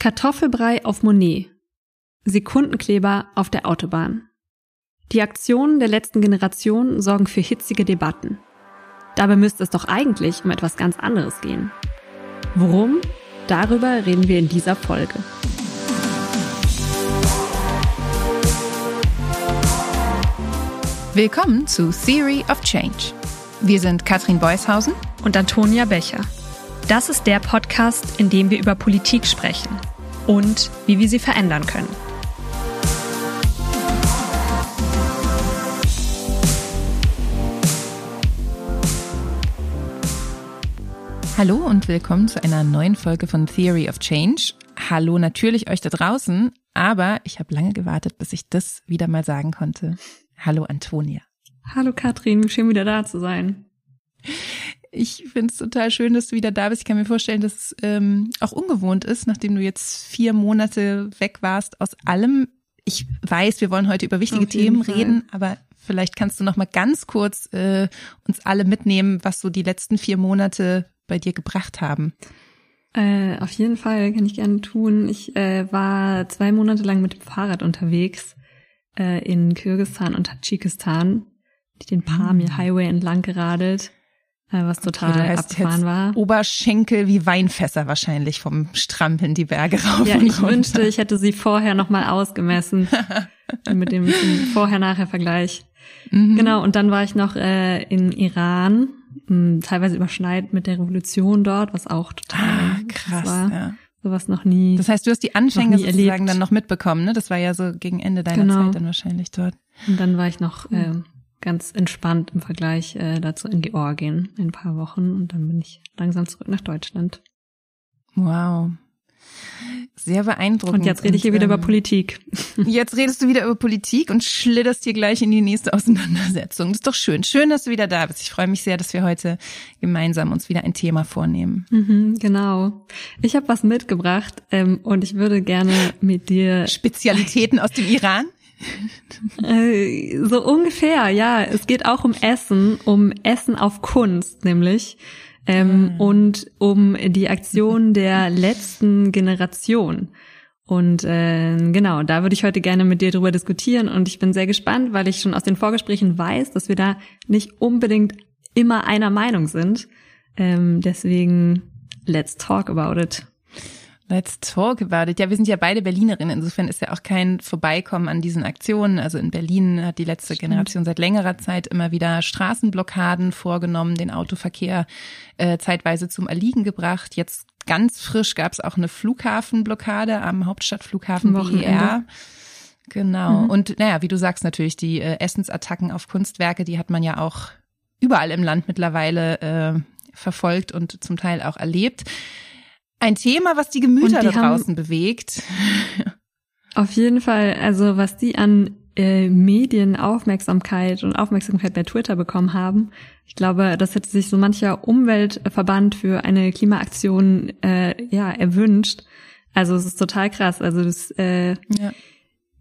Kartoffelbrei auf Monet. Sekundenkleber auf der Autobahn. Die Aktionen der letzten Generation sorgen für hitzige Debatten. Dabei müsste es doch eigentlich um etwas ganz anderes gehen. Worum? Darüber reden wir in dieser Folge. Willkommen zu Theory of Change. Wir sind Katrin Beushausen und Antonia Becher. Das ist der Podcast, in dem wir über Politik sprechen und wie wir sie verändern können. Hallo und willkommen zu einer neuen Folge von Theory of Change. Hallo natürlich euch da draußen, aber ich habe lange gewartet, bis ich das wieder mal sagen konnte. Hallo Antonia. Hallo Katrin, schön wieder da zu sein. Ich finde es total schön, dass du wieder da bist. Ich kann mir vorstellen, dass es ähm, auch ungewohnt ist, nachdem du jetzt vier Monate weg warst aus allem. Ich weiß, wir wollen heute über wichtige Themen Fall. reden, aber vielleicht kannst du noch mal ganz kurz äh, uns alle mitnehmen, was so die letzten vier Monate bei dir gebracht haben. Äh, auf jeden Fall kann ich gerne tun. Ich äh, war zwei Monate lang mit dem Fahrrad unterwegs äh, in Kirgisistan und Tadschikistan, den Pamir Highway entlang geradelt was total okay, heißt abgefahren war. Oberschenkel wie Weinfässer wahrscheinlich vom Strampeln die Berge rauf. Ja, ich runter. wünschte, ich hätte sie vorher nochmal ausgemessen. mit dem Vorher-Nachher-Vergleich. Mhm. Genau, und dann war ich noch äh, in Iran, mh, hm, teilweise überschneit mit der Revolution dort, was auch total ah, krass war. Ja. Sowas noch nie. Das heißt, du hast die Anfänge sozusagen erlebt. dann noch mitbekommen, ne? Das war ja so gegen Ende deiner genau. Zeit dann wahrscheinlich dort. Und dann war ich noch äh, ganz entspannt im Vergleich äh, dazu in Georgien in ein paar Wochen und dann bin ich langsam zurück nach Deutschland. Wow. Sehr beeindruckend. Und jetzt rede ich hier und, wieder über ähm, Politik. Jetzt redest du wieder über Politik und schlitterst hier gleich in die nächste Auseinandersetzung. Das ist doch schön. Schön, dass du wieder da bist. Ich freue mich sehr, dass wir heute gemeinsam uns wieder ein Thema vornehmen. Mhm, genau. Ich habe was mitgebracht ähm, und ich würde gerne mit dir Spezialitäten aus dem Iran. Äh, so ungefähr, ja. Es geht auch um Essen, um Essen auf Kunst, nämlich. Ähm, mhm. Und um die Aktion der letzten Generation. Und äh, genau, da würde ich heute gerne mit dir drüber diskutieren. Und ich bin sehr gespannt, weil ich schon aus den Vorgesprächen weiß, dass wir da nicht unbedingt immer einer Meinung sind. Ähm, deswegen, let's talk about it. Let's talk about it. Ja, wir sind ja beide Berlinerinnen. Insofern ist ja auch kein Vorbeikommen an diesen Aktionen. Also in Berlin hat die letzte Stimmt. Generation seit längerer Zeit immer wieder Straßenblockaden vorgenommen, den Autoverkehr äh, zeitweise zum Erliegen gebracht. Jetzt ganz frisch gab es auch eine Flughafenblockade am Hauptstadtflughafen BER. Genau. Mhm. Und naja, wie du sagst natürlich, die äh, Essensattacken auf Kunstwerke, die hat man ja auch überall im Land mittlerweile äh, verfolgt und zum Teil auch erlebt. Ein Thema, was die Gemüter die da draußen bewegt. Auf jeden Fall, also was die an äh, Medienaufmerksamkeit und Aufmerksamkeit bei Twitter bekommen haben. Ich glaube, das hätte sich so mancher Umweltverband für eine Klimaaktion äh, ja erwünscht. Also es ist total krass. Also das, äh, ja.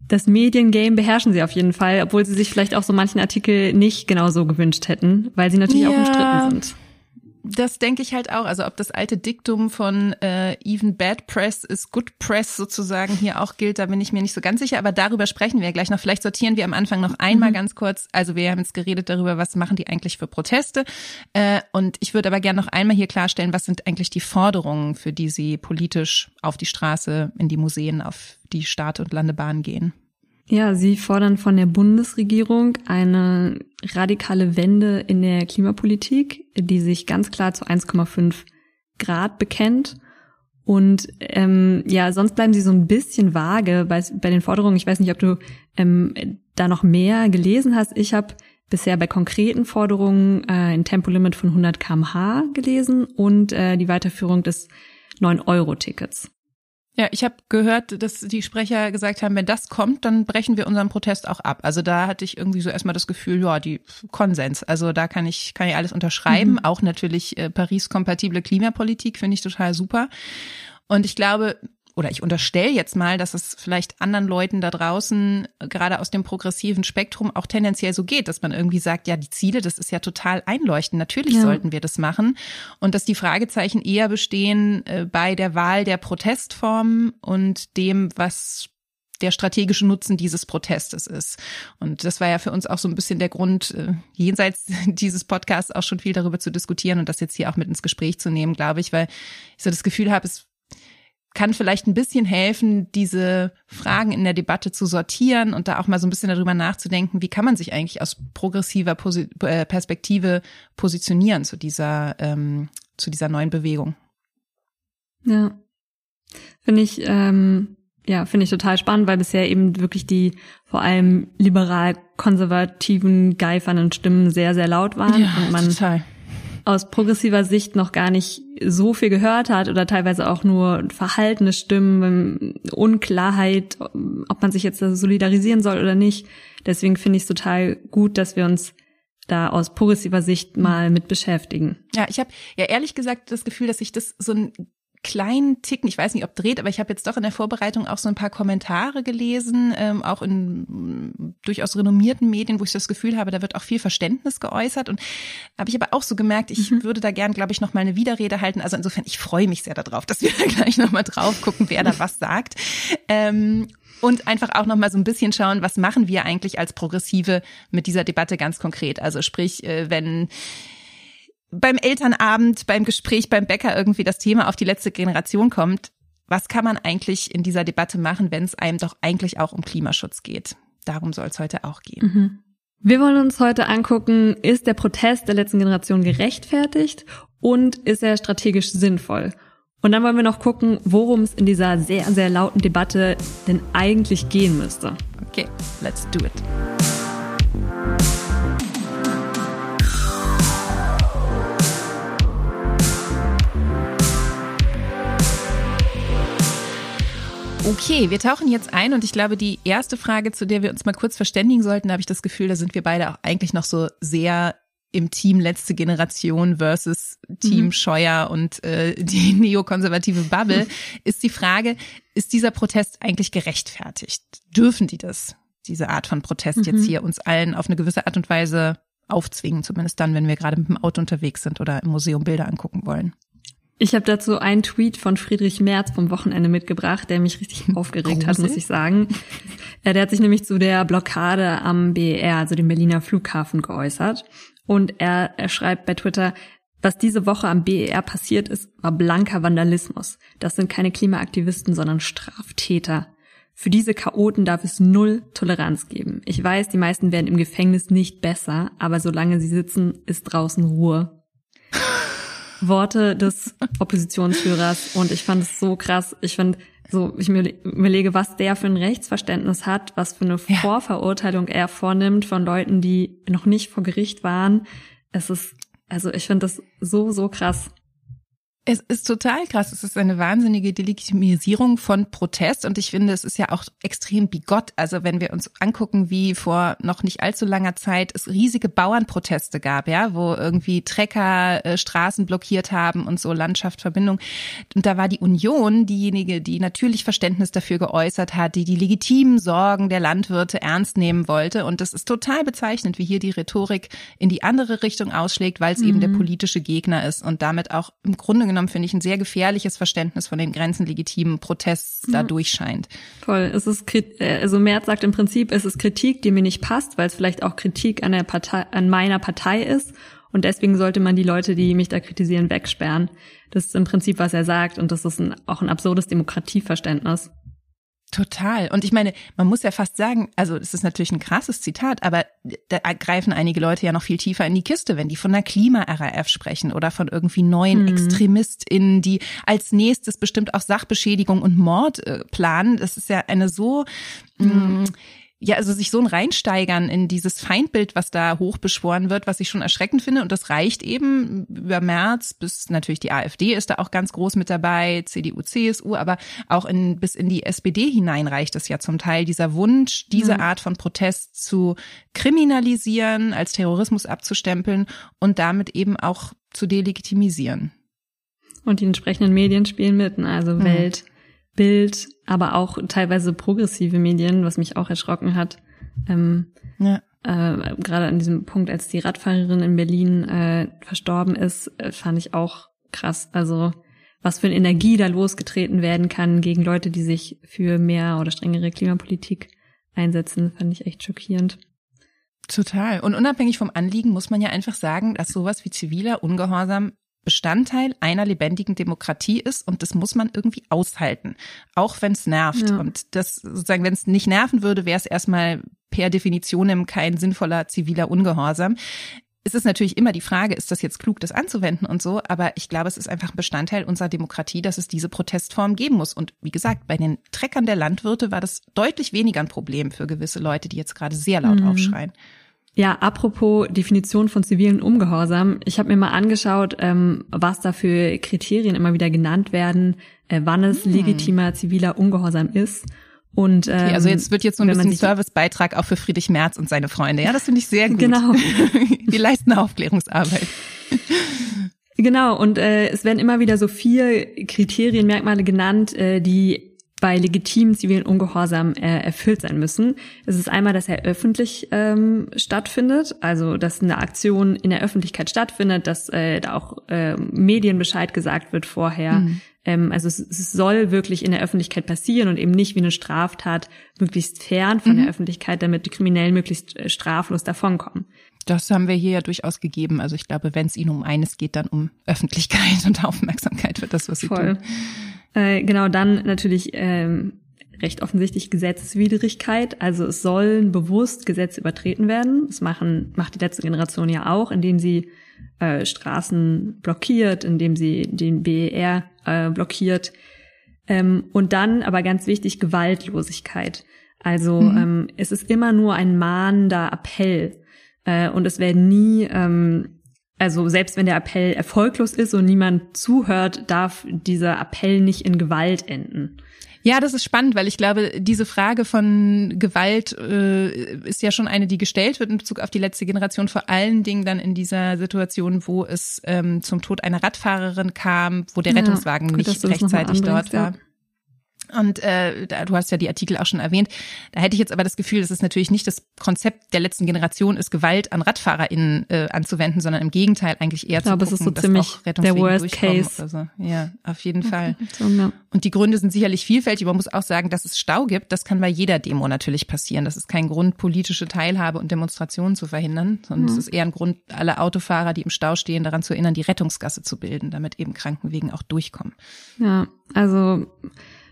das Mediengame beherrschen sie auf jeden Fall, obwohl sie sich vielleicht auch so manchen Artikel nicht genauso gewünscht hätten, weil sie natürlich ja. auch umstritten sind das denke ich halt auch. Also ob das alte Diktum von äh, even bad press is good press sozusagen hier auch gilt, da bin ich mir nicht so ganz sicher. Aber darüber sprechen wir gleich noch. Vielleicht sortieren wir am Anfang noch einmal mhm. ganz kurz. Also wir haben jetzt geredet darüber, was machen die eigentlich für Proteste. Äh, und ich würde aber gerne noch einmal hier klarstellen, was sind eigentlich die Forderungen, für die sie politisch auf die Straße, in die Museen, auf die Start- und Landebahn gehen. Ja, Sie fordern von der Bundesregierung eine radikale Wende in der Klimapolitik, die sich ganz klar zu 1,5 Grad bekennt. Und ähm, ja, sonst bleiben sie so ein bisschen vage bei, bei den Forderungen. Ich weiß nicht, ob du ähm, da noch mehr gelesen hast. Ich habe bisher bei konkreten Forderungen äh, ein Tempolimit von 100 kmh gelesen und äh, die Weiterführung des 9-Euro-Tickets. Ja, ich habe gehört, dass die Sprecher gesagt haben, wenn das kommt, dann brechen wir unseren Protest auch ab. Also da hatte ich irgendwie so erstmal das Gefühl, ja, die Konsens. Also da kann ich kann ich alles unterschreiben. Mhm. Auch natürlich äh, Paris-kompatible Klimapolitik finde ich total super. Und ich glaube, oder ich unterstelle jetzt mal, dass es vielleicht anderen Leuten da draußen, gerade aus dem progressiven Spektrum, auch tendenziell so geht, dass man irgendwie sagt, ja, die Ziele, das ist ja total einleuchtend. Natürlich ja. sollten wir das machen. Und dass die Fragezeichen eher bestehen äh, bei der Wahl der Protestformen und dem, was der strategische Nutzen dieses Protestes ist. Und das war ja für uns auch so ein bisschen der Grund, äh, jenseits dieses Podcasts auch schon viel darüber zu diskutieren und das jetzt hier auch mit ins Gespräch zu nehmen, glaube ich, weil ich so das Gefühl habe, es kann vielleicht ein bisschen helfen, diese Fragen in der Debatte zu sortieren und da auch mal so ein bisschen darüber nachzudenken, wie kann man sich eigentlich aus progressiver Posi äh, Perspektive positionieren zu dieser, ähm, zu dieser neuen Bewegung. Ja, finde ich ähm, ja, finde ich total spannend, weil bisher eben wirklich die vor allem liberal-konservativen, geifernden Stimmen sehr, sehr laut waren ja, und man total. Aus progressiver Sicht noch gar nicht so viel gehört hat oder teilweise auch nur verhaltene Stimmen, Unklarheit, ob man sich jetzt solidarisieren soll oder nicht. Deswegen finde ich es total gut, dass wir uns da aus progressiver Sicht mal mit beschäftigen. Ja, ich habe ja ehrlich gesagt das Gefühl, dass sich das so ein kleinen Ticken, ich weiß nicht, ob dreht, aber ich habe jetzt doch in der Vorbereitung auch so ein paar Kommentare gelesen, ähm, auch in mm, durchaus renommierten Medien, wo ich das Gefühl habe, da wird auch viel Verständnis geäußert. Und habe ich aber auch so gemerkt, ich mhm. würde da gern, glaube ich, noch mal eine Widerrede halten. Also insofern, ich freue mich sehr darauf, dass wir da gleich noch mal drauf gucken, wer da was sagt. Ähm, und einfach auch noch mal so ein bisschen schauen, was machen wir eigentlich als Progressive mit dieser Debatte ganz konkret. Also sprich, äh, wenn beim Elternabend, beim Gespräch beim Bäcker irgendwie das Thema auf die letzte Generation kommt, was kann man eigentlich in dieser Debatte machen, wenn es einem doch eigentlich auch um Klimaschutz geht? Darum soll es heute auch gehen. Mhm. Wir wollen uns heute angucken, ist der Protest der letzten Generation gerechtfertigt und ist er strategisch sinnvoll? Und dann wollen wir noch gucken, worum es in dieser sehr, sehr lauten Debatte denn eigentlich gehen müsste. Okay, let's do it. Okay, wir tauchen jetzt ein und ich glaube, die erste Frage, zu der wir uns mal kurz verständigen sollten, da habe ich das Gefühl, da sind wir beide auch eigentlich noch so sehr im Team letzte Generation versus Team mhm. Scheuer und äh, die neokonservative Bubble, ist die Frage, ist dieser Protest eigentlich gerechtfertigt? Dürfen die das, diese Art von Protest mhm. jetzt hier uns allen auf eine gewisse Art und Weise aufzwingen, zumindest dann, wenn wir gerade mit dem Auto unterwegs sind oder im Museum Bilder angucken wollen? Ich habe dazu einen Tweet von Friedrich Merz vom Wochenende mitgebracht, der mich richtig aufgeregt hat, muss ich sagen. Ja, der hat sich nämlich zu der Blockade am BER, also dem Berliner Flughafen, geäußert. Und er, er schreibt bei Twitter, was diese Woche am BER passiert ist, war blanker Vandalismus. Das sind keine Klimaaktivisten, sondern Straftäter. Für diese Chaoten darf es null Toleranz geben. Ich weiß, die meisten werden im Gefängnis nicht besser, aber solange sie sitzen, ist draußen Ruhe. Worte des Oppositionsführers und ich fand es so krass. Ich finde so, ich mir überlege, was der für ein Rechtsverständnis hat, was für eine ja. Vorverurteilung er vornimmt von Leuten, die noch nicht vor Gericht waren. Es ist, also ich finde das so, so krass. Es ist total krass. Es ist eine wahnsinnige Delegitimisierung von Protest und ich finde, es ist ja auch extrem bigott. Also wenn wir uns angucken, wie vor noch nicht allzu langer Zeit es riesige Bauernproteste gab, ja, wo irgendwie Trecker äh, Straßen blockiert haben und so Landschaftsverbindung. Und da war die Union diejenige, die natürlich Verständnis dafür geäußert hat, die die legitimen Sorgen der Landwirte ernst nehmen wollte. Und das ist total bezeichnend, wie hier die Rhetorik in die andere Richtung ausschlägt, weil es mhm. eben der politische Gegner ist und damit auch im Grunde genommen genommen, finde ich, ein sehr gefährliches Verständnis von den Grenzen legitimen Protests da durchscheint. Voll. Es ist, äh, also Merz sagt im Prinzip, es ist Kritik, die mir nicht passt, weil es vielleicht auch Kritik an der Partei, an meiner Partei ist. Und deswegen sollte man die Leute, die mich da kritisieren, wegsperren. Das ist im Prinzip, was er sagt. Und das ist ein, auch ein absurdes Demokratieverständnis. Total. Und ich meine, man muss ja fast sagen, also das ist natürlich ein krasses Zitat, aber da greifen einige Leute ja noch viel tiefer in die Kiste, wenn die von der Klima-RAF sprechen oder von irgendwie neuen hm. ExtremistInnen, die als nächstes bestimmt auch Sachbeschädigung und Mord äh, planen. Das ist ja eine so hm. mh, ja, also sich so ein reinsteigern in dieses Feindbild, was da hochbeschworen wird, was ich schon erschreckend finde. Und das reicht eben über März bis natürlich die AfD ist da auch ganz groß mit dabei, CDU, CSU, aber auch in, bis in die SPD hinein reicht es ja zum Teil dieser Wunsch, diese mhm. Art von Protest zu kriminalisieren, als Terrorismus abzustempeln und damit eben auch zu delegitimisieren. Und die entsprechenden Medien spielen mit, ne? also mhm. Welt, Bild, aber auch teilweise progressive Medien, was mich auch erschrocken hat. Ähm, ja. äh, Gerade an diesem Punkt, als die Radfahrerin in Berlin äh, verstorben ist, äh, fand ich auch krass. Also was für eine Energie da losgetreten werden kann gegen Leute, die sich für mehr oder strengere Klimapolitik einsetzen, fand ich echt schockierend. Total. Und unabhängig vom Anliegen muss man ja einfach sagen, dass sowas wie ziviler Ungehorsam Bestandteil einer lebendigen Demokratie ist und das muss man irgendwie aushalten, auch wenn es nervt. Ja. Und das sozusagen, wenn es nicht nerven würde, wäre es erstmal per Definition kein sinnvoller ziviler Ungehorsam. Es ist natürlich immer die Frage, ist das jetzt klug, das anzuwenden und so, aber ich glaube, es ist einfach ein Bestandteil unserer Demokratie, dass es diese Protestform geben muss. Und wie gesagt, bei den Treckern der Landwirte war das deutlich weniger ein Problem für gewisse Leute, die jetzt gerade sehr laut mhm. aufschreien. Ja, apropos Definition von zivilen Ungehorsam. Ich habe mir mal angeschaut, ähm, was da für Kriterien immer wieder genannt werden, äh, wann es hm. legitimer ziviler Ungehorsam ist. Und, ähm, okay, also jetzt wird jetzt so ein bisschen Servicebeitrag auch für Friedrich Merz und seine Freunde. Ja, das finde ich sehr gut. Genau. Die leisten Aufklärungsarbeit. Genau, und äh, es werden immer wieder so vier Kriterien, Merkmale genannt, äh, die bei legitimen zivilen Ungehorsam äh, erfüllt sein müssen. Es ist einmal, dass er öffentlich ähm, stattfindet, also dass eine Aktion in der Öffentlichkeit stattfindet, dass äh, da auch äh, Medien Bescheid gesagt wird vorher. Mhm. Ähm, also es, es, soll wirklich in der Öffentlichkeit passieren und eben nicht wie eine Straftat möglichst fern von mhm. der Öffentlichkeit, damit die Kriminellen möglichst äh, straflos davonkommen. Das haben wir hier ja durchaus gegeben. Also ich glaube, wenn es ihnen um eines geht, dann um Öffentlichkeit und Aufmerksamkeit für das, was sie Voll. tun. Äh, genau, dann natürlich ähm, recht offensichtlich Gesetzeswidrigkeit. Also es sollen bewusst Gesetze übertreten werden. Das machen, macht die letzte Generation ja auch, indem sie äh, Straßen blockiert, indem sie den BER äh, blockiert. Ähm, und dann, aber ganz wichtig, Gewaltlosigkeit. Also mhm. ähm, es ist immer nur ein mahnender Appell. Äh, und es werden nie ähm, also selbst wenn der Appell erfolglos ist und niemand zuhört, darf dieser Appell nicht in Gewalt enden. Ja, das ist spannend, weil ich glaube, diese Frage von Gewalt äh, ist ja schon eine, die gestellt wird in Bezug auf die letzte Generation, vor allen Dingen dann in dieser Situation, wo es ähm, zum Tod einer Radfahrerin kam, wo der Rettungswagen ja, nicht rechtzeitig dort war. Ja. Und äh, du hast ja die Artikel auch schon erwähnt. Da hätte ich jetzt aber das Gefühl, dass es natürlich nicht das Konzept der letzten Generation ist, Gewalt an RadfahrerInnen äh, anzuwenden, sondern im Gegenteil eigentlich eher ich glaube, zu gucken, es ist so ziemlich der Worst Case. So. Ja, auf jeden Fall. Und die Gründe sind sicherlich vielfältig. Man muss auch sagen, dass es Stau gibt. Das kann bei jeder Demo natürlich passieren. Das ist kein Grund, politische Teilhabe und Demonstrationen zu verhindern, sondern mhm. es ist eher ein Grund, alle Autofahrer, die im Stau stehen, daran zu erinnern, die Rettungsgasse zu bilden, damit eben Krankenwegen auch durchkommen. Ja, also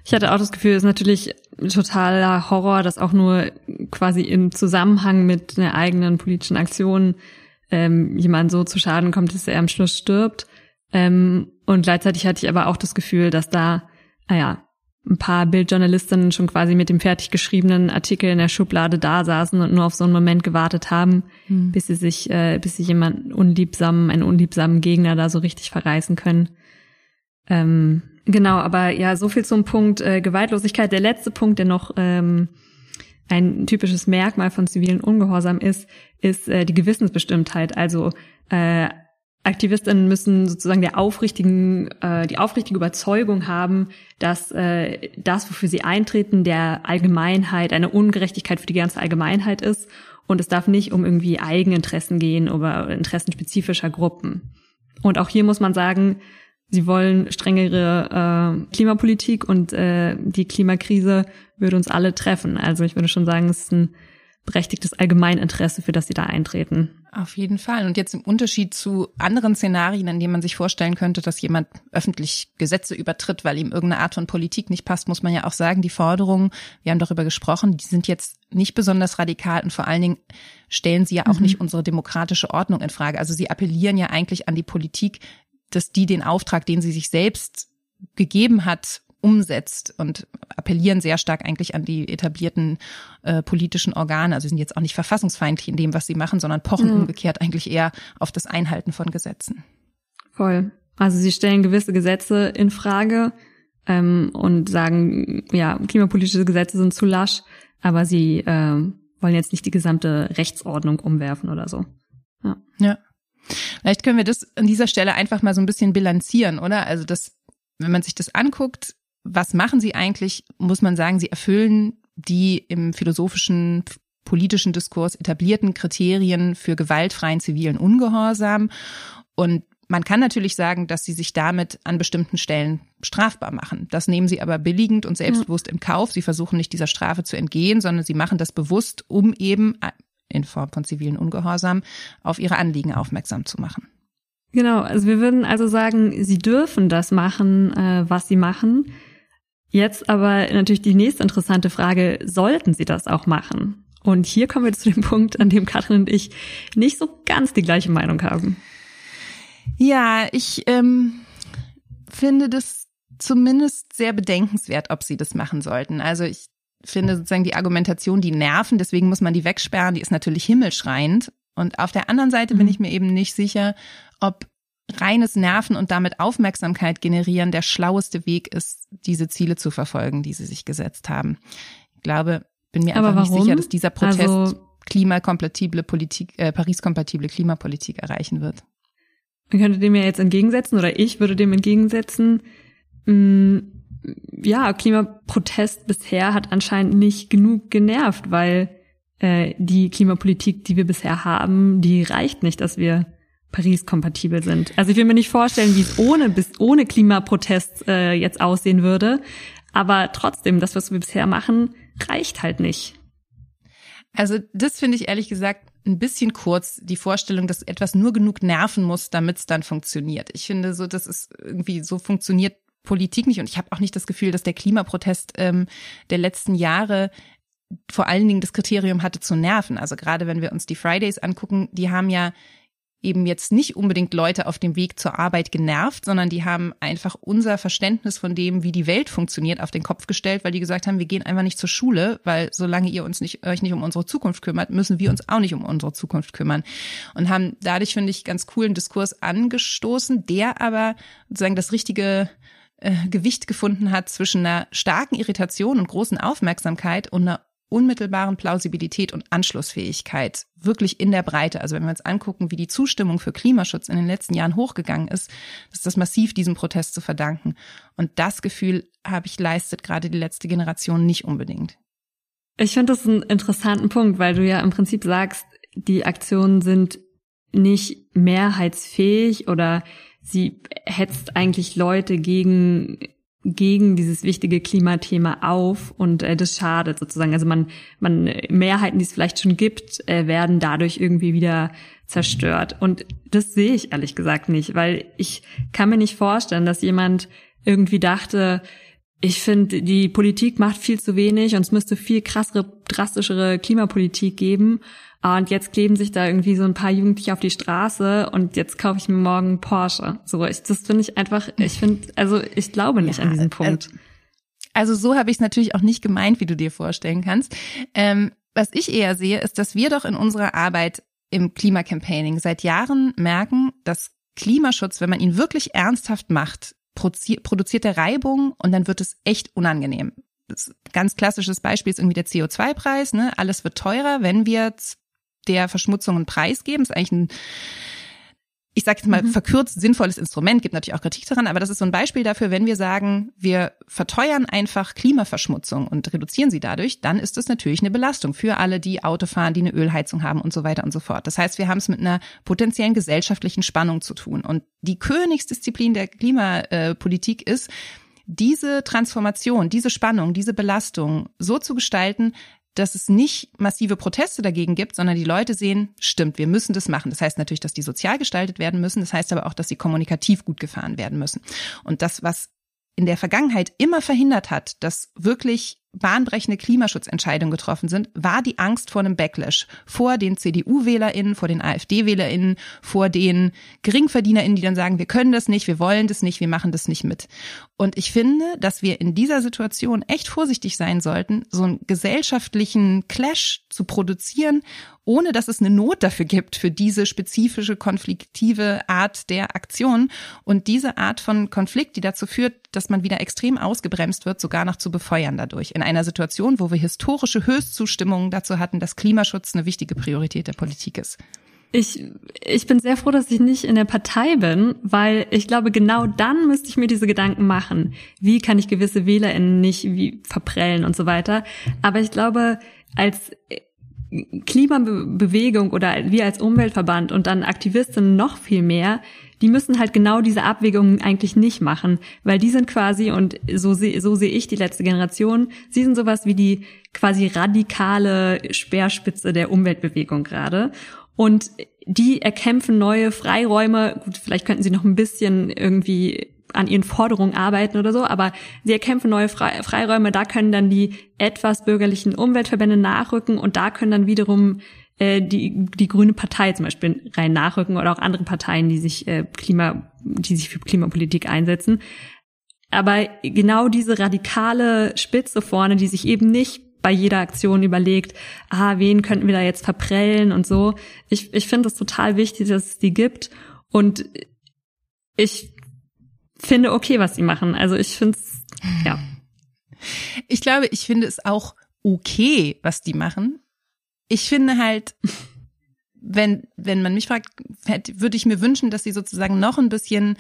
ich hatte auch das Gefühl, es ist natürlich totaler Horror, dass auch nur quasi im Zusammenhang mit einer eigenen politischen Aktion ähm, jemand so zu Schaden kommt, dass er am Schluss stirbt. Ähm, und gleichzeitig hatte ich aber auch das Gefühl, dass da, naja, ein paar Bildjournalistinnen schon quasi mit dem fertig geschriebenen Artikel in der Schublade da saßen und nur auf so einen Moment gewartet haben, hm. bis sie sich, äh, bis sie jemanden unliebsamen, einen unliebsamen Gegner da so richtig verreißen können. Ähm, Genau, aber ja, so viel zum Punkt äh, Gewaltlosigkeit. Der letzte Punkt, der noch ähm, ein typisches Merkmal von zivilen Ungehorsam ist, ist äh, die Gewissensbestimmtheit. Also äh, Aktivistinnen müssen sozusagen der aufrichtigen, äh, die aufrichtige Überzeugung haben, dass äh, das, wofür sie eintreten, der Allgemeinheit, eine Ungerechtigkeit für die ganze Allgemeinheit ist. Und es darf nicht um irgendwie Eigeninteressen gehen oder Interessen spezifischer Gruppen. Und auch hier muss man sagen, Sie wollen strengere äh, Klimapolitik und äh, die Klimakrise würde uns alle treffen. Also ich würde schon sagen, es ist ein berechtigtes Allgemeininteresse, für das sie da eintreten. Auf jeden Fall. Und jetzt im Unterschied zu anderen Szenarien, in denen man sich vorstellen könnte, dass jemand öffentlich Gesetze übertritt, weil ihm irgendeine Art von Politik nicht passt, muss man ja auch sagen, die Forderungen, wir haben darüber gesprochen, die sind jetzt nicht besonders radikal und vor allen Dingen stellen sie ja auch mhm. nicht unsere demokratische Ordnung in Frage. Also sie appellieren ja eigentlich an die Politik, dass die den Auftrag, den sie sich selbst gegeben hat, umsetzt und appellieren sehr stark eigentlich an die etablierten äh, politischen Organe. Also sie sind jetzt auch nicht verfassungsfeindlich in dem, was sie machen, sondern pochen mhm. umgekehrt eigentlich eher auf das Einhalten von Gesetzen. Voll. Also sie stellen gewisse Gesetze in Frage ähm, und sagen, ja, klimapolitische Gesetze sind zu lasch, aber sie äh, wollen jetzt nicht die gesamte Rechtsordnung umwerfen oder so. Ja. ja. Vielleicht können wir das an dieser Stelle einfach mal so ein bisschen bilanzieren, oder? Also das, wenn man sich das anguckt, was machen sie eigentlich? Muss man sagen, sie erfüllen die im philosophischen politischen Diskurs etablierten Kriterien für gewaltfreien zivilen Ungehorsam. Und man kann natürlich sagen, dass sie sich damit an bestimmten Stellen strafbar machen. Das nehmen sie aber billigend und selbstbewusst im Kauf. Sie versuchen nicht dieser Strafe zu entgehen, sondern sie machen das bewusst, um eben in Form von zivilen Ungehorsam auf ihre Anliegen aufmerksam zu machen. Genau, also wir würden also sagen, sie dürfen das machen, äh, was sie machen. Jetzt aber natürlich die nächste interessante Frage, sollten sie das auch machen? Und hier kommen wir zu dem Punkt, an dem Katrin und ich nicht so ganz die gleiche Meinung haben. Ja, ich ähm, finde das zumindest sehr bedenkenswert, ob sie das machen sollten. Also ich finde sozusagen die Argumentation, die Nerven, deswegen muss man die wegsperren, die ist natürlich himmelschreiend. Und auf der anderen Seite mhm. bin ich mir eben nicht sicher, ob reines Nerven und damit Aufmerksamkeit generieren der schlaueste Weg ist, diese Ziele zu verfolgen, die sie sich gesetzt haben. Ich glaube, bin mir einfach nicht sicher, dass dieser Protest also, klimakompatible Politik, äh, Paris-kompatible Klimapolitik erreichen wird. Man könnte dem ja jetzt entgegensetzen, oder ich würde dem entgegensetzen, mh, mm, ja, Klimaprotest bisher hat anscheinend nicht genug genervt, weil äh, die Klimapolitik, die wir bisher haben, die reicht nicht, dass wir Paris-kompatibel sind. Also ich will mir nicht vorstellen, wie es ohne bis ohne Klimaprotest äh, jetzt aussehen würde. Aber trotzdem, das, was wir bisher machen, reicht halt nicht. Also das finde ich ehrlich gesagt ein bisschen kurz, die Vorstellung, dass etwas nur genug nerven muss, damit es dann funktioniert. Ich finde so, das ist irgendwie so funktioniert Politik nicht. Und ich habe auch nicht das Gefühl, dass der Klimaprotest ähm, der letzten Jahre vor allen Dingen das Kriterium hatte zu nerven. Also gerade wenn wir uns die Fridays angucken, die haben ja eben jetzt nicht unbedingt Leute auf dem Weg zur Arbeit genervt, sondern die haben einfach unser Verständnis von dem, wie die Welt funktioniert, auf den Kopf gestellt, weil die gesagt haben, wir gehen einfach nicht zur Schule, weil solange ihr uns nicht, euch nicht um unsere Zukunft kümmert, müssen wir uns auch nicht um unsere Zukunft kümmern. Und haben dadurch, finde ich, ganz coolen Diskurs angestoßen, der aber sozusagen das richtige äh, Gewicht gefunden hat zwischen einer starken Irritation und großen Aufmerksamkeit und einer unmittelbaren Plausibilität und Anschlussfähigkeit wirklich in der Breite. Also wenn wir uns angucken, wie die Zustimmung für Klimaschutz in den letzten Jahren hochgegangen ist, ist das massiv diesem Protest zu verdanken. Und das Gefühl habe ich leistet gerade die letzte Generation nicht unbedingt. Ich finde das einen interessanten Punkt, weil du ja im Prinzip sagst, die Aktionen sind nicht mehrheitsfähig oder sie hetzt eigentlich Leute gegen gegen dieses wichtige Klimathema auf und äh, das schadet sozusagen. Also man, man Mehrheiten, die es vielleicht schon gibt, äh, werden dadurch irgendwie wieder zerstört. Und das sehe ich ehrlich gesagt nicht, weil ich kann mir nicht vorstellen, dass jemand irgendwie dachte, ich finde, die Politik macht viel zu wenig und es müsste viel krassere, drastischere Klimapolitik geben. Und jetzt kleben sich da irgendwie so ein paar Jugendliche auf die Straße und jetzt kaufe ich mir morgen Porsche. So, ich, das finde ich einfach, ich finde, also ich glaube nicht ja, an diesen Punkt. Also, also so habe ich es natürlich auch nicht gemeint, wie du dir vorstellen kannst. Ähm, was ich eher sehe, ist, dass wir doch in unserer Arbeit im Klimacampaigning seit Jahren merken, dass Klimaschutz, wenn man ihn wirklich ernsthaft macht, produziert er Reibung und dann wird es echt unangenehm. Das ganz klassisches Beispiel ist irgendwie der CO2-Preis. Ne? Alles wird teurer, wenn wir der Verschmutzung einen Preis geben. Das ist eigentlich ein ich sage jetzt mal mhm. verkürzt sinnvolles Instrument, gibt natürlich auch Kritik daran, aber das ist so ein Beispiel dafür, wenn wir sagen, wir verteuern einfach Klimaverschmutzung und reduzieren sie dadurch, dann ist das natürlich eine Belastung für alle, die Auto fahren, die eine Ölheizung haben und so weiter und so fort. Das heißt, wir haben es mit einer potenziellen gesellschaftlichen Spannung zu tun. Und die Königsdisziplin der Klimapolitik ist, diese Transformation, diese Spannung, diese Belastung so zu gestalten, dass es nicht massive Proteste dagegen gibt, sondern die Leute sehen, stimmt, wir müssen das machen. Das heißt natürlich, dass die sozial gestaltet werden müssen. Das heißt aber auch, dass sie kommunikativ gut gefahren werden müssen. Und das, was in der Vergangenheit immer verhindert hat, dass wirklich bahnbrechende Klimaschutzentscheidungen getroffen sind, war die Angst vor einem Backlash. Vor den CDU-WählerInnen, vor den AfD-WählerInnen, vor den GeringverdienerInnen, die dann sagen, wir können das nicht, wir wollen das nicht, wir machen das nicht mit. Und ich finde, dass wir in dieser Situation echt vorsichtig sein sollten, so einen gesellschaftlichen Clash zu produzieren ohne dass es eine Not dafür gibt, für diese spezifische konfliktive Art der Aktion. Und diese Art von Konflikt, die dazu führt, dass man wieder extrem ausgebremst wird, sogar noch zu befeuern dadurch. In einer Situation, wo wir historische Höchstzustimmungen dazu hatten, dass Klimaschutz eine wichtige Priorität der Politik ist. Ich, ich bin sehr froh, dass ich nicht in der Partei bin, weil ich glaube, genau dann müsste ich mir diese Gedanken machen. Wie kann ich gewisse WählerInnen nicht wie verprellen und so weiter. Aber ich glaube, als Klimabewegung oder wir als Umweltverband und dann Aktivistinnen noch viel mehr, die müssen halt genau diese Abwägungen eigentlich nicht machen, weil die sind quasi, und so, sehe so sehe ich die letzte Generation, sie sind sowas wie die quasi radikale Speerspitze der Umweltbewegung gerade. Und die erkämpfen neue Freiräume. Gut, vielleicht könnten sie noch ein bisschen irgendwie an ihren Forderungen arbeiten oder so, aber sie erkämpfen neue Freiräume. Da können dann die etwas bürgerlichen Umweltverbände nachrücken und da können dann wiederum äh, die, die Grüne Partei zum Beispiel rein nachrücken oder auch andere Parteien, die sich äh, Klima, die sich für Klimapolitik einsetzen. Aber genau diese radikale Spitze vorne, die sich eben nicht bei jeder Aktion überlegt, ah, wen könnten wir da jetzt verprellen und so. Ich, ich finde es total wichtig, dass es die gibt. Und ich finde okay, was sie machen. Also ich finde es, ja. Ich glaube, ich finde es auch okay, was die machen ich finde halt, wenn, wenn man mich fragt, würde ich mir wünschen, dass sie sozusagen noch ein bisschen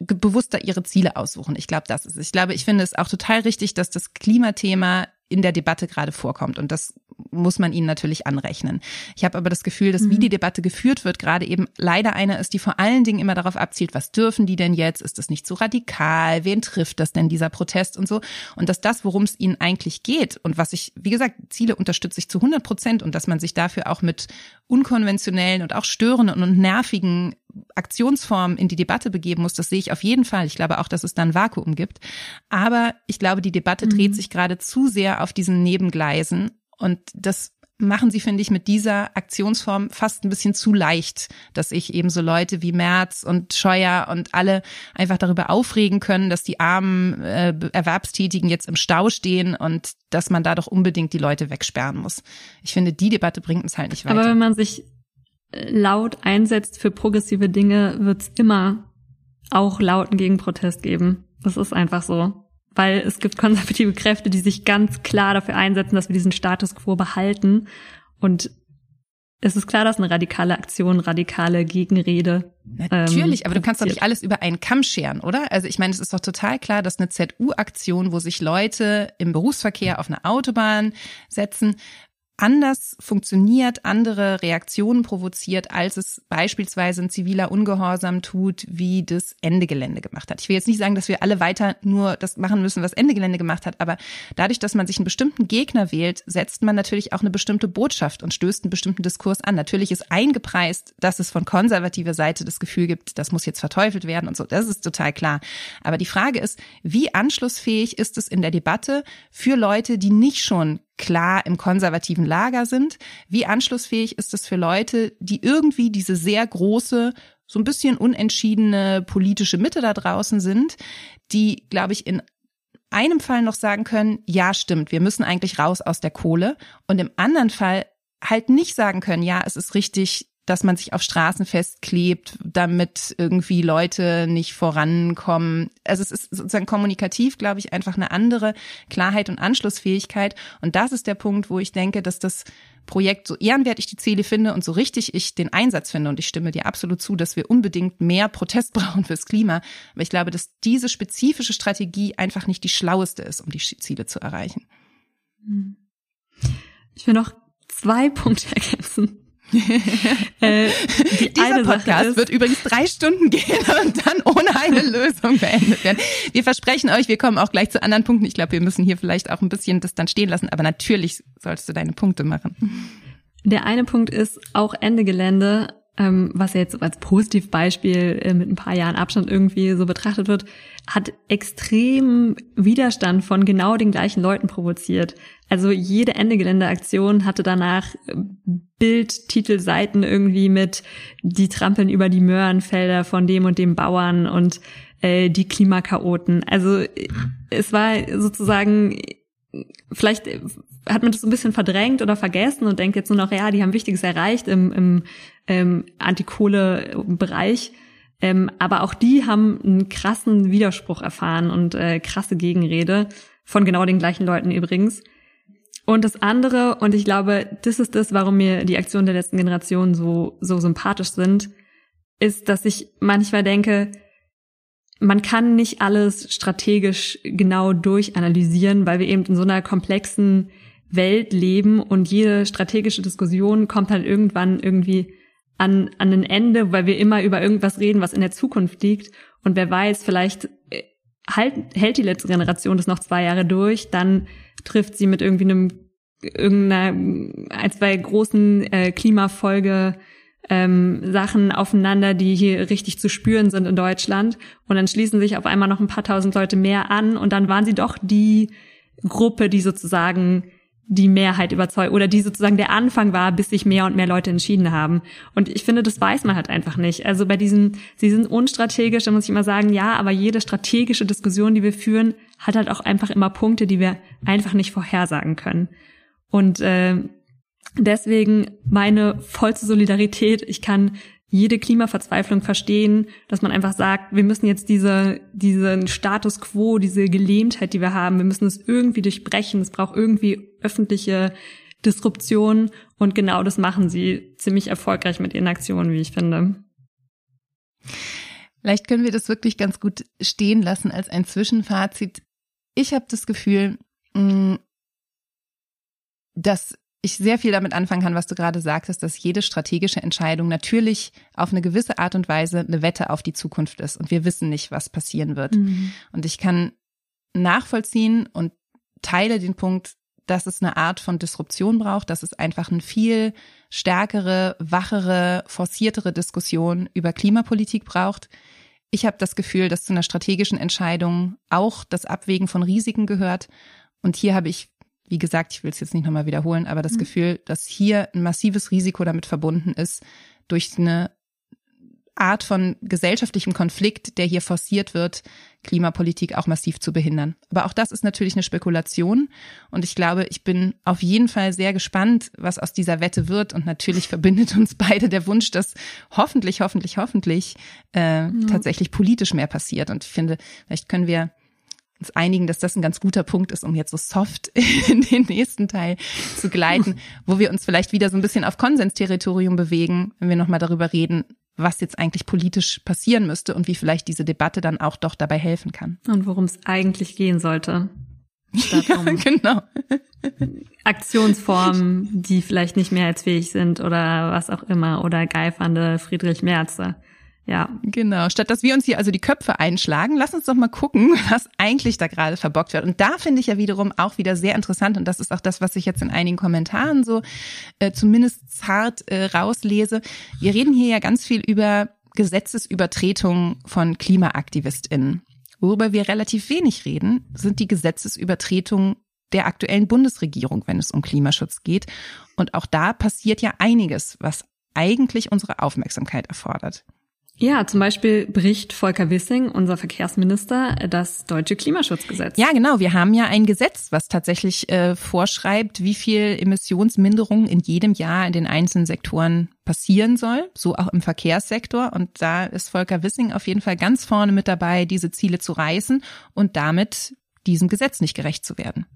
bewusster ihre Ziele aussuchen. Ich glaube, das ist es. Ich glaube, ich finde es auch total richtig, dass das Klimathema in der Debatte gerade vorkommt. Und das muss man ihnen natürlich anrechnen. Ich habe aber das Gefühl, dass wie mhm. die Debatte geführt wird, gerade eben leider eine ist, die vor allen Dingen immer darauf abzielt, was dürfen die denn jetzt? Ist das nicht zu so radikal? Wen trifft das denn, dieser Protest und so? Und dass das, worum es ihnen eigentlich geht und was ich, wie gesagt, Ziele unterstütze ich zu 100 Prozent und dass man sich dafür auch mit unkonventionellen und auch störenden und nervigen Aktionsformen in die Debatte begeben muss, das sehe ich auf jeden Fall. Ich glaube auch, dass es da ein Vakuum gibt. Aber ich glaube, die Debatte mhm. dreht sich gerade zu sehr auf diesen Nebengleisen und das machen sie, finde ich, mit dieser Aktionsform fast ein bisschen zu leicht, dass ich eben so Leute wie Merz und Scheuer und alle einfach darüber aufregen können, dass die armen äh, Erwerbstätigen jetzt im Stau stehen und dass man da doch unbedingt die Leute wegsperren muss. Ich finde, die Debatte bringt uns halt nicht weiter. Aber wenn man sich laut einsetzt für progressive Dinge, wird's immer auch lauten Gegenprotest geben. Das ist einfach so. Weil es gibt konservative Kräfte, die sich ganz klar dafür einsetzen, dass wir diesen Status quo behalten. Und es ist klar, dass eine radikale Aktion, radikale Gegenrede. Natürlich, ähm, aber du kannst doch nicht alles über einen Kamm scheren, oder? Also ich meine, es ist doch total klar, dass eine ZU-Aktion, wo sich Leute im Berufsverkehr auf eine Autobahn setzen, anders funktioniert, andere Reaktionen provoziert, als es beispielsweise ein ziviler Ungehorsam tut, wie das Ende Gelände gemacht hat. Ich will jetzt nicht sagen, dass wir alle weiter nur das machen müssen, was Ende Gelände gemacht hat, aber dadurch, dass man sich einen bestimmten Gegner wählt, setzt man natürlich auch eine bestimmte Botschaft und stößt einen bestimmten Diskurs an. Natürlich ist eingepreist, dass es von konservativer Seite das Gefühl gibt, das muss jetzt verteufelt werden und so. Das ist total klar. Aber die Frage ist, wie anschlussfähig ist es in der Debatte für Leute, die nicht schon klar im konservativen Lager sind. Wie anschlussfähig ist es für Leute, die irgendwie diese sehr große, so ein bisschen unentschiedene politische Mitte da draußen sind, die, glaube ich, in einem Fall noch sagen können, ja, stimmt, wir müssen eigentlich raus aus der Kohle und im anderen Fall halt nicht sagen können, ja, es ist richtig, dass man sich auf Straßen festklebt, damit irgendwie Leute nicht vorankommen. Also es ist sozusagen kommunikativ, glaube ich, einfach eine andere Klarheit und Anschlussfähigkeit. Und das ist der Punkt, wo ich denke, dass das Projekt, so ehrenwert ich die Ziele finde und so richtig ich den Einsatz finde, und ich stimme dir absolut zu, dass wir unbedingt mehr Protest brauchen fürs Klima. Aber ich glaube, dass diese spezifische Strategie einfach nicht die schlaueste ist, um die Ziele zu erreichen. Ich will noch zwei Punkte ergänzen. äh, Dieser Podcast wird übrigens drei Stunden gehen und dann ohne eine Lösung beendet werden. Wir versprechen euch, wir kommen auch gleich zu anderen Punkten. Ich glaube, wir müssen hier vielleicht auch ein bisschen das dann stehen lassen, aber natürlich sollst du deine Punkte machen. Der eine Punkt ist auch Ende Gelände, ähm, was jetzt als Positivbeispiel äh, mit ein paar Jahren Abstand irgendwie so betrachtet wird, hat extrem Widerstand von genau den gleichen Leuten provoziert. Also jede Ende Gelände-Aktion hatte danach Bildtitelseiten irgendwie mit die trampeln über die Möhrenfelder von dem und dem Bauern und äh, die Klimakaoten. Also es war sozusagen vielleicht hat man das so ein bisschen verdrängt oder vergessen und denkt jetzt nur noch, ja, die haben Wichtiges erreicht im, im ähm, Antikohle-Bereich. Ähm, aber auch die haben einen krassen Widerspruch erfahren und äh, krasse Gegenrede von genau den gleichen Leuten übrigens. Und das andere, und ich glaube, das ist das, warum mir die Aktionen der letzten Generation so, so sympathisch sind, ist, dass ich manchmal denke, man kann nicht alles strategisch genau durchanalysieren, weil wir eben in so einer komplexen Welt leben und jede strategische Diskussion kommt halt irgendwann irgendwie an, an ein Ende, weil wir immer über irgendwas reden, was in der Zukunft liegt. Und wer weiß, vielleicht äh, halt, hält die letzte Generation das noch zwei Jahre durch, dann trifft sie mit irgendwie einem irgendeiner ein, zwei großen äh, Klimafolge ähm, Sachen aufeinander, die hier richtig zu spüren sind in Deutschland. Und dann schließen sich auf einmal noch ein paar tausend Leute mehr an und dann waren sie doch die Gruppe, die sozusagen die Mehrheit überzeugt oder die sozusagen der Anfang war, bis sich mehr und mehr Leute entschieden haben. Und ich finde, das weiß man halt einfach nicht. Also bei diesen, sie sind unstrategisch, da muss ich immer sagen, ja, aber jede strategische Diskussion, die wir führen, hat halt auch einfach immer Punkte, die wir einfach nicht vorhersagen können. Und äh, deswegen meine vollste Solidarität. Ich kann jede Klimaverzweiflung verstehen, dass man einfach sagt, wir müssen jetzt diese, diesen Status quo, diese Gelähmtheit, die wir haben, wir müssen es irgendwie durchbrechen. Es braucht irgendwie öffentliche Disruption. Und genau das machen sie ziemlich erfolgreich mit ihren Aktionen, wie ich finde. Vielleicht können wir das wirklich ganz gut stehen lassen als ein Zwischenfazit. Ich habe das Gefühl, mm, dass ich sehr viel damit anfangen kann, was du gerade sagtest, dass jede strategische Entscheidung natürlich auf eine gewisse Art und Weise eine Wette auf die Zukunft ist und wir wissen nicht, was passieren wird. Mhm. Und ich kann nachvollziehen und teile den Punkt, dass es eine Art von Disruption braucht, dass es einfach eine viel stärkere, wachere, forciertere Diskussion über Klimapolitik braucht. Ich habe das Gefühl, dass zu einer strategischen Entscheidung auch das Abwägen von Risiken gehört. Und hier habe ich wie gesagt, ich will es jetzt nicht nochmal wiederholen, aber das mhm. Gefühl, dass hier ein massives Risiko damit verbunden ist, durch eine Art von gesellschaftlichem Konflikt, der hier forciert wird, Klimapolitik auch massiv zu behindern. Aber auch das ist natürlich eine Spekulation. Und ich glaube, ich bin auf jeden Fall sehr gespannt, was aus dieser Wette wird. Und natürlich verbindet uns beide der Wunsch, dass hoffentlich, hoffentlich, hoffentlich äh, ja. tatsächlich politisch mehr passiert. Und ich finde, vielleicht können wir uns einigen, dass das ein ganz guter Punkt ist, um jetzt so soft in den nächsten Teil zu gleiten, wo wir uns vielleicht wieder so ein bisschen auf Konsensterritorium bewegen, wenn wir nochmal darüber reden, was jetzt eigentlich politisch passieren müsste und wie vielleicht diese Debatte dann auch doch dabei helfen kann. Und worum es eigentlich gehen sollte. Statt um ja, genau. Aktionsformen, die vielleicht nicht mehrheitsfähig sind oder was auch immer oder geifernde Friedrich Merze. Ja. Genau. Statt dass wir uns hier also die Köpfe einschlagen, lass uns doch mal gucken, was eigentlich da gerade verbockt wird. Und da finde ich ja wiederum auch wieder sehr interessant, und das ist auch das, was ich jetzt in einigen Kommentaren so äh, zumindest zart äh, rauslese. Wir reden hier ja ganz viel über Gesetzesübertretungen von KlimaaktivistInnen. Worüber wir relativ wenig reden, sind die Gesetzesübertretungen der aktuellen Bundesregierung, wenn es um Klimaschutz geht. Und auch da passiert ja einiges, was eigentlich unsere Aufmerksamkeit erfordert. Ja, zum Beispiel bricht Volker Wissing, unser Verkehrsminister, das deutsche Klimaschutzgesetz. Ja, genau. Wir haben ja ein Gesetz, was tatsächlich äh, vorschreibt, wie viel Emissionsminderung in jedem Jahr in den einzelnen Sektoren passieren soll, so auch im Verkehrssektor. Und da ist Volker Wissing auf jeden Fall ganz vorne mit dabei, diese Ziele zu reißen und damit diesem Gesetz nicht gerecht zu werden.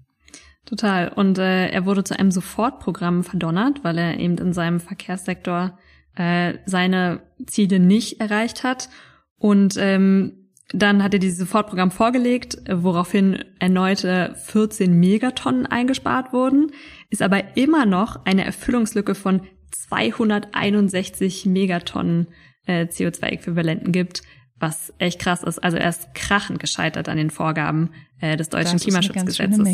Total. Und äh, er wurde zu einem Sofortprogramm verdonnert, weil er eben in seinem Verkehrssektor äh, seine Ziele nicht erreicht hat. Und ähm, dann hat er dieses Sofortprogramm vorgelegt, woraufhin erneute 14 Megatonnen eingespart wurden, ist aber immer noch eine Erfüllungslücke von 261 Megatonnen äh, CO2-Äquivalenten gibt, was echt krass ist. Also er ist krachend gescheitert an den Vorgaben äh, des deutschen das Klimaschutzgesetzes.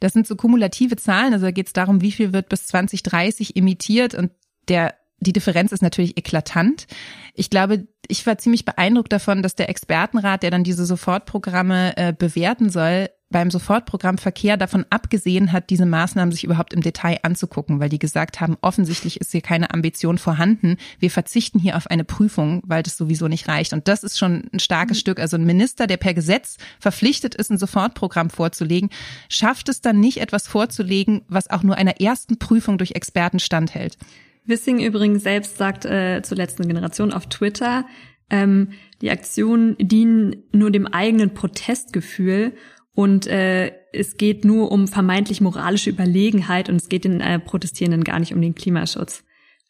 Das sind so kumulative Zahlen, also da geht es darum, wie viel wird bis 2030 emittiert und der die Differenz ist natürlich eklatant. Ich glaube, ich war ziemlich beeindruckt davon, dass der Expertenrat, der dann diese Sofortprogramme äh, bewerten soll, beim Sofortprogramm Verkehr davon abgesehen hat, diese Maßnahmen sich überhaupt im Detail anzugucken, weil die gesagt haben, offensichtlich ist hier keine Ambition vorhanden. Wir verzichten hier auf eine Prüfung, weil das sowieso nicht reicht. Und das ist schon ein starkes mhm. Stück. Also ein Minister, der per Gesetz verpflichtet ist, ein Sofortprogramm vorzulegen, schafft es dann nicht, etwas vorzulegen, was auch nur einer ersten Prüfung durch Experten standhält. Wissing übrigens selbst sagt äh, zur letzten Generation auf Twitter, ähm, die Aktionen dienen nur dem eigenen Protestgefühl und äh, es geht nur um vermeintlich moralische Überlegenheit und es geht den äh, Protestierenden gar nicht um den Klimaschutz.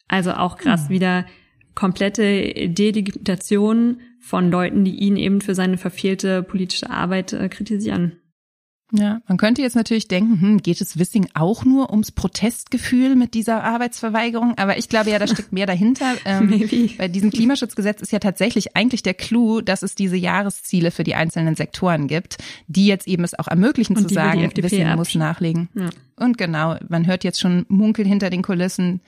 Also auch krass mhm. wieder komplette Delegitation von Leuten, die ihn eben für seine verfehlte politische Arbeit äh, kritisieren. Ja, man könnte jetzt natürlich denken, hm, geht es Wissing auch nur ums Protestgefühl mit dieser Arbeitsverweigerung? Aber ich glaube ja, da steckt mehr dahinter. Ähm. Bei diesem Klimaschutzgesetz ist ja tatsächlich eigentlich der Clou, dass es diese Jahresziele für die einzelnen Sektoren gibt, die jetzt eben es auch ermöglichen Und zu sagen, Wissing muss nachlegen. Ja. Und genau, man hört jetzt schon Munkeln hinter den Kulissen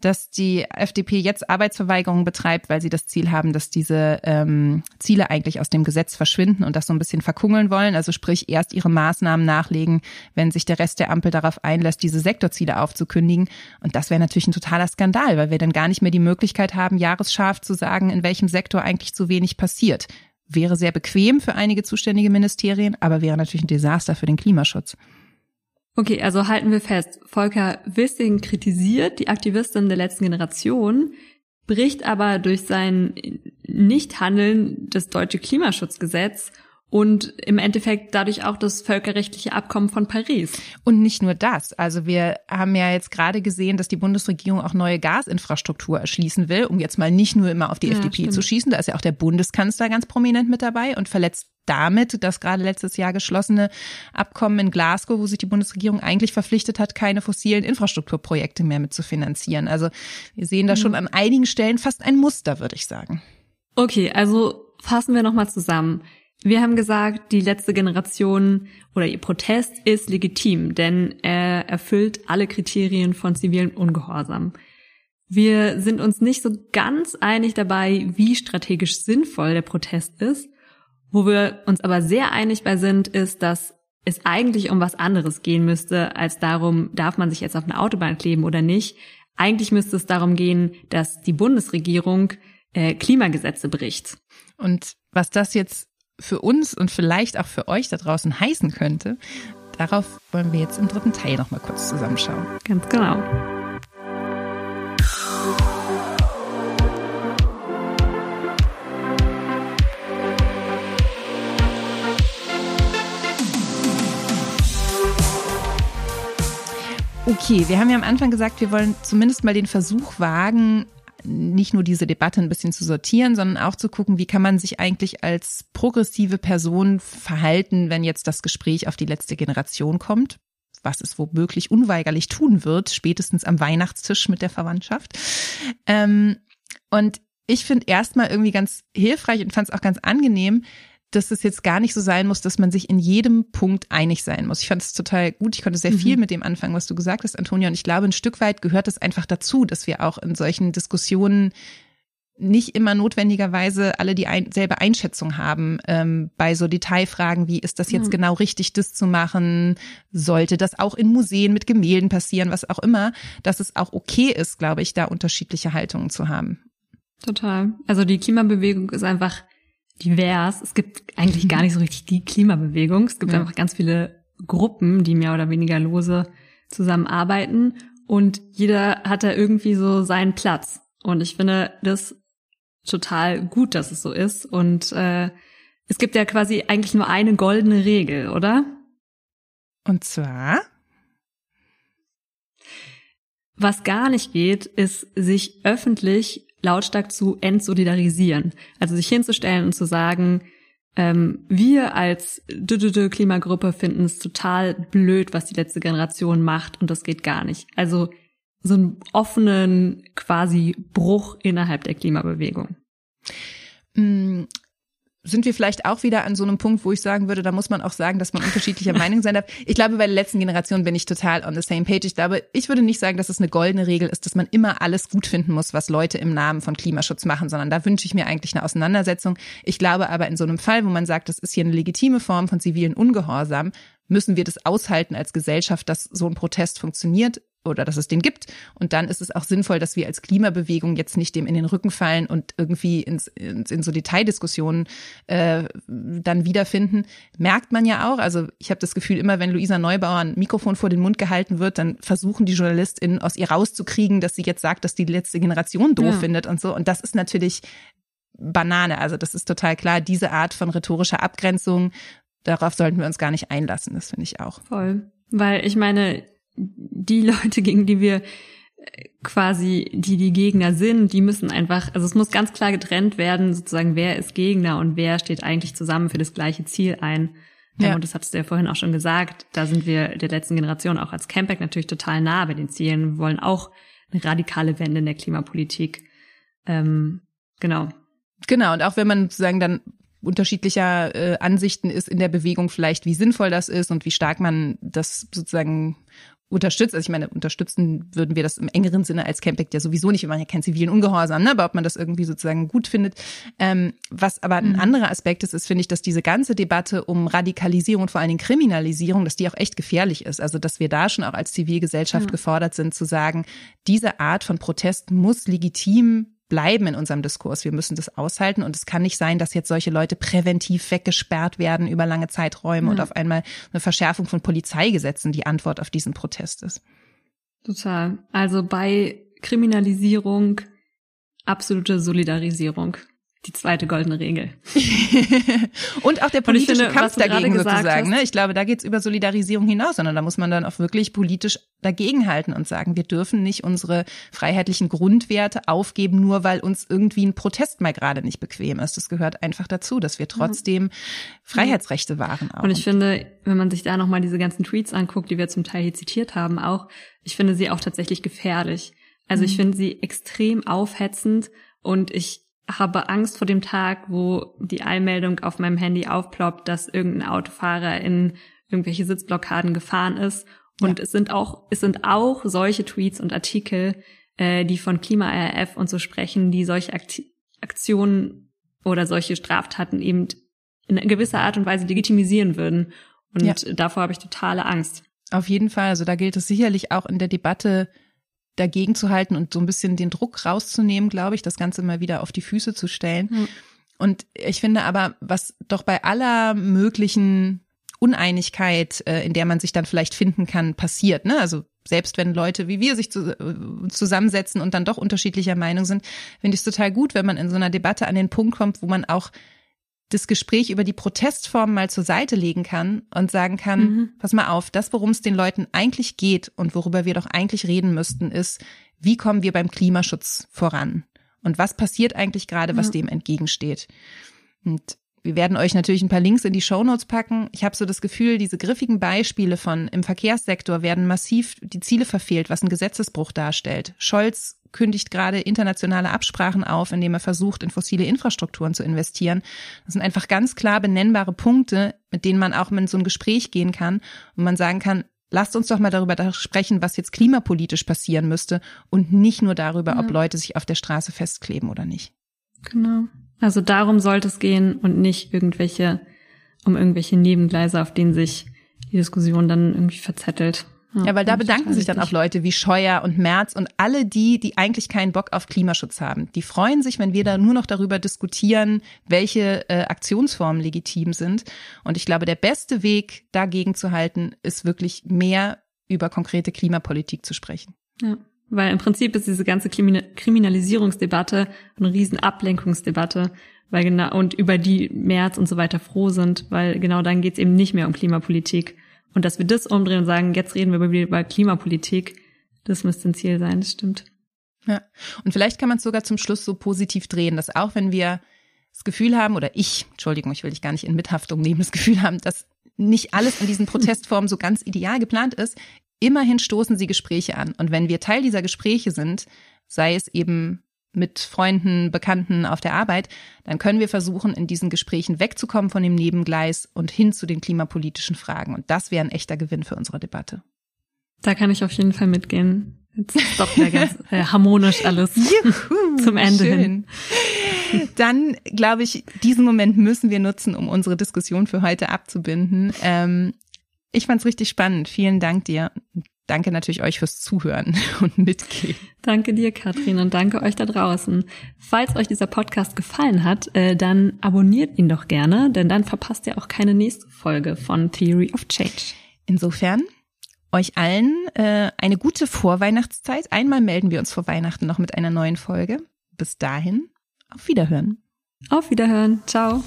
dass die FDP jetzt Arbeitsverweigerung betreibt, weil sie das Ziel haben, dass diese ähm, Ziele eigentlich aus dem Gesetz verschwinden und das so ein bisschen verkungeln wollen. Also sprich erst ihre Maßnahmen nachlegen, wenn sich der Rest der Ampel darauf einlässt, diese Sektorziele aufzukündigen. Und das wäre natürlich ein totaler Skandal, weil wir dann gar nicht mehr die Möglichkeit haben, jahresscharf zu sagen, in welchem Sektor eigentlich zu wenig passiert. Wäre sehr bequem für einige zuständige Ministerien, aber wäre natürlich ein Desaster für den Klimaschutz. Okay, also halten wir fest, Volker Wissing kritisiert die Aktivistin der letzten Generation, bricht aber durch sein Nichthandeln das deutsche Klimaschutzgesetz und im Endeffekt dadurch auch das völkerrechtliche Abkommen von Paris. Und nicht nur das. Also wir haben ja jetzt gerade gesehen, dass die Bundesregierung auch neue Gasinfrastruktur erschließen will, um jetzt mal nicht nur immer auf die ja, FDP stimmt. zu schießen. Da ist ja auch der Bundeskanzler ganz prominent mit dabei und verletzt damit das gerade letztes Jahr geschlossene Abkommen in Glasgow, wo sich die Bundesregierung eigentlich verpflichtet hat, keine fossilen Infrastrukturprojekte mehr mit zu finanzieren. Also wir sehen da mhm. schon an einigen Stellen fast ein Muster, würde ich sagen. Okay, also fassen wir nochmal zusammen. Wir haben gesagt, die letzte Generation oder ihr Protest ist legitim, denn er erfüllt alle Kriterien von zivilen Ungehorsam. Wir sind uns nicht so ganz einig dabei, wie strategisch sinnvoll der Protest ist. Wo wir uns aber sehr einig bei sind, ist, dass es eigentlich um was anderes gehen müsste, als darum, darf man sich jetzt auf eine Autobahn kleben oder nicht. Eigentlich müsste es darum gehen, dass die Bundesregierung äh, Klimagesetze bricht. Und was das jetzt für uns und vielleicht auch für euch da draußen heißen könnte, darauf wollen wir jetzt im dritten Teil nochmal kurz zusammenschauen. Ganz genau. Okay, wir haben ja am Anfang gesagt, wir wollen zumindest mal den Versuch wagen, nicht nur diese Debatte ein bisschen zu sortieren, sondern auch zu gucken, wie kann man sich eigentlich als progressive Person verhalten, wenn jetzt das Gespräch auf die letzte Generation kommt was es womöglich unweigerlich tun wird, spätestens am Weihnachtstisch mit der Verwandtschaft. Ähm, und ich finde erstmal irgendwie ganz hilfreich und fand es auch ganz angenehm, dass es jetzt gar nicht so sein muss, dass man sich in jedem Punkt einig sein muss. Ich fand es total gut. Ich konnte sehr mhm. viel mit dem anfangen, was du gesagt hast, Antonia. Und ich glaube, ein Stück weit gehört es einfach dazu, dass wir auch in solchen Diskussionen nicht immer notwendigerweise alle die ein, selbe Einschätzung haben ähm, bei so Detailfragen wie ist das jetzt mhm. genau richtig, das zu machen? Sollte das auch in Museen mit Gemälden passieren, was auch immer, dass es auch okay ist, glaube ich, da unterschiedliche Haltungen zu haben. Total. Also die Klimabewegung ist einfach divers. Es gibt eigentlich gar nicht so richtig die Klimabewegung. Es gibt ja. einfach ganz viele Gruppen, die mehr oder weniger lose zusammenarbeiten und jeder hat da irgendwie so seinen Platz. Und ich finde das total gut, dass es so ist. Und äh, es gibt ja quasi eigentlich nur eine goldene Regel, oder? Und zwar? Was gar nicht geht, ist, sich öffentlich lautstark zu entsolidarisieren. Also sich hinzustellen und zu sagen, ähm, wir als Klimagruppe finden es total blöd, was die letzte Generation macht und das geht gar nicht. Also so einen offenen quasi Bruch innerhalb der Klimabewegung. Sind wir vielleicht auch wieder an so einem Punkt, wo ich sagen würde, da muss man auch sagen, dass man unterschiedlicher Meinung sein darf. Ich glaube, bei der letzten Generation bin ich total on the same page. Ich glaube, ich würde nicht sagen, dass es eine goldene Regel ist, dass man immer alles gut finden muss, was Leute im Namen von Klimaschutz machen, sondern da wünsche ich mir eigentlich eine Auseinandersetzung. Ich glaube aber in so einem Fall, wo man sagt, das ist hier eine legitime Form von zivilen Ungehorsam, müssen wir das aushalten als Gesellschaft, dass so ein Protest funktioniert oder dass es den gibt. Und dann ist es auch sinnvoll, dass wir als Klimabewegung jetzt nicht dem in den Rücken fallen und irgendwie ins, ins, in so Detaildiskussionen äh, dann wiederfinden. Merkt man ja auch. Also ich habe das Gefühl, immer wenn Luisa Neubauer ein Mikrofon vor den Mund gehalten wird, dann versuchen die JournalistInnen aus ihr rauszukriegen, dass sie jetzt sagt, dass die letzte Generation doof ja. findet und so. Und das ist natürlich Banane. Also das ist total klar. Diese Art von rhetorischer Abgrenzung darauf sollten wir uns gar nicht einlassen, das finde ich auch. Voll. Weil ich meine, die Leute, gegen die wir äh, quasi, die die Gegner sind, die müssen einfach, also es muss ganz klar getrennt werden, sozusagen, wer ist Gegner und wer steht eigentlich zusammen für das gleiche Ziel ein. Ja. Und das hattest du ja vorhin auch schon gesagt, da sind wir der letzten Generation auch als Campact natürlich total nah bei den Zielen. Wir wollen auch eine radikale Wende in der Klimapolitik. Ähm, genau. Genau, und auch wenn man sozusagen dann unterschiedlicher äh, Ansichten ist in der Bewegung vielleicht, wie sinnvoll das ist und wie stark man das sozusagen unterstützt. Also ich meine, unterstützen würden wir das im engeren Sinne als Campact ja sowieso nicht. Wir machen ja keinen zivilen Ungehorsam, ne? aber ob man das irgendwie sozusagen gut findet. Ähm, was aber ein mhm. anderer Aspekt ist, ist, finde ich, dass diese ganze Debatte um Radikalisierung und vor allen Dingen Kriminalisierung, dass die auch echt gefährlich ist. Also dass wir da schon auch als Zivilgesellschaft mhm. gefordert sind zu sagen, diese Art von Protest muss legitim bleiben in unserem Diskurs. Wir müssen das aushalten und es kann nicht sein, dass jetzt solche Leute präventiv weggesperrt werden über lange Zeiträume ja. und auf einmal eine Verschärfung von Polizeigesetzen die Antwort auf diesen Protest ist. Total. Also bei Kriminalisierung absolute Solidarisierung die zweite goldene Regel. und auch der politische finde, Kampf dagegen sozusagen. Ne? Ich glaube, da geht's über Solidarisierung hinaus, sondern da muss man dann auch wirklich politisch dagegenhalten und sagen, wir dürfen nicht unsere freiheitlichen Grundwerte aufgeben, nur weil uns irgendwie ein Protest mal gerade nicht bequem ist. Das gehört einfach dazu, dass wir trotzdem mhm. Freiheitsrechte wahren. Auch. Und ich finde, wenn man sich da nochmal diese ganzen Tweets anguckt, die wir zum Teil hier zitiert haben, auch, ich finde sie auch tatsächlich gefährlich. Also mhm. ich finde sie extrem aufhetzend und ich habe Angst vor dem Tag, wo die Eilmeldung auf meinem Handy aufploppt, dass irgendein Autofahrer in irgendwelche Sitzblockaden gefahren ist. Und ja. es sind auch, es sind auch solche Tweets und Artikel, äh, die von Klima-RF und so sprechen, die solche Akti Aktionen oder solche Straftaten eben in gewisser Art und Weise legitimisieren würden. Und ja. davor habe ich totale Angst. Auf jeden Fall. Also da gilt es sicherlich auch in der Debatte dagegen zu halten und so ein bisschen den Druck rauszunehmen, glaube ich, das Ganze mal wieder auf die Füße zu stellen. Mhm. Und ich finde aber, was doch bei aller möglichen Uneinigkeit, äh, in der man sich dann vielleicht finden kann, passiert, ne? Also selbst wenn Leute wie wir sich äh, zusammensetzen und dann doch unterschiedlicher Meinung sind, finde ich es total gut, wenn man in so einer Debatte an den Punkt kommt, wo man auch das Gespräch über die Protestform mal zur Seite legen kann und sagen kann, mhm. pass mal auf, das, worum es den Leuten eigentlich geht und worüber wir doch eigentlich reden müssten, ist, wie kommen wir beim Klimaschutz voran? Und was passiert eigentlich gerade, was ja. dem entgegensteht? Und wir werden euch natürlich ein paar Links in die Shownotes packen. Ich habe so das Gefühl, diese griffigen Beispiele von im Verkehrssektor werden massiv die Ziele verfehlt, was ein Gesetzesbruch darstellt. Scholz kündigt gerade internationale Absprachen auf, indem er versucht, in fossile Infrastrukturen zu investieren. Das sind einfach ganz klar benennbare Punkte, mit denen man auch in so ein Gespräch gehen kann und man sagen kann, lasst uns doch mal darüber sprechen, was jetzt klimapolitisch passieren müsste und nicht nur darüber, ja. ob Leute sich auf der Straße festkleben oder nicht. Genau. Also darum sollte es gehen und nicht irgendwelche, um irgendwelche Nebengleise, auf denen sich die Diskussion dann irgendwie verzettelt. Ja, weil da bedanken sich dann auch Leute wie Scheuer und Merz und alle die, die eigentlich keinen Bock auf Klimaschutz haben. Die freuen sich, wenn wir da nur noch darüber diskutieren, welche äh, Aktionsformen legitim sind. Und ich glaube, der beste Weg, dagegen zu halten, ist wirklich mehr über konkrete Klimapolitik zu sprechen. Ja. Weil im Prinzip ist diese ganze Kriminalisierungsdebatte eine riesen Ablenkungsdebatte, weil genau, und über die März und so weiter froh sind, weil genau dann geht's eben nicht mehr um Klimapolitik. Und dass wir das umdrehen und sagen, jetzt reden wir über Klimapolitik, das müsste ein Ziel sein, das stimmt. Ja. Und vielleicht kann man es sogar zum Schluss so positiv drehen, dass auch wenn wir das Gefühl haben, oder ich, Entschuldigung, ich will dich gar nicht in Mithaftung nehmen, das Gefühl haben, dass nicht alles in diesen Protestformen so ganz ideal geplant ist, Immerhin stoßen sie Gespräche an. Und wenn wir Teil dieser Gespräche sind, sei es eben mit Freunden, Bekannten auf der Arbeit, dann können wir versuchen, in diesen Gesprächen wegzukommen von dem Nebengleis und hin zu den klimapolitischen Fragen. Und das wäre ein echter Gewinn für unsere Debatte. Da kann ich auf jeden Fall mitgehen. Jetzt ist doch wieder ganz äh, harmonisch alles Juhu, zum Ende schön. hin. Dann glaube ich, diesen Moment müssen wir nutzen, um unsere Diskussion für heute abzubinden. Ähm, ich fand's richtig spannend. Vielen Dank dir. Danke natürlich euch fürs Zuhören und Mitgehen. Danke dir, Katrin, und danke euch da draußen. Falls euch dieser Podcast gefallen hat, äh, dann abonniert ihn doch gerne, denn dann verpasst ihr auch keine nächste Folge von Theory of Change. Insofern euch allen äh, eine gute Vorweihnachtszeit. Einmal melden wir uns vor Weihnachten noch mit einer neuen Folge. Bis dahin, auf Wiederhören. Auf Wiederhören. Ciao.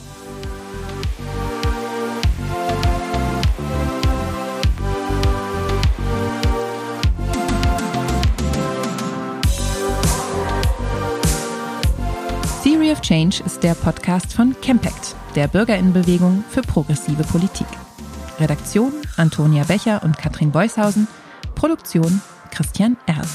Change ist der Podcast von Campact, der Bürgerinnenbewegung für progressive Politik. Redaktion Antonia Becher und Katrin Beushausen. Produktion Christian Erl.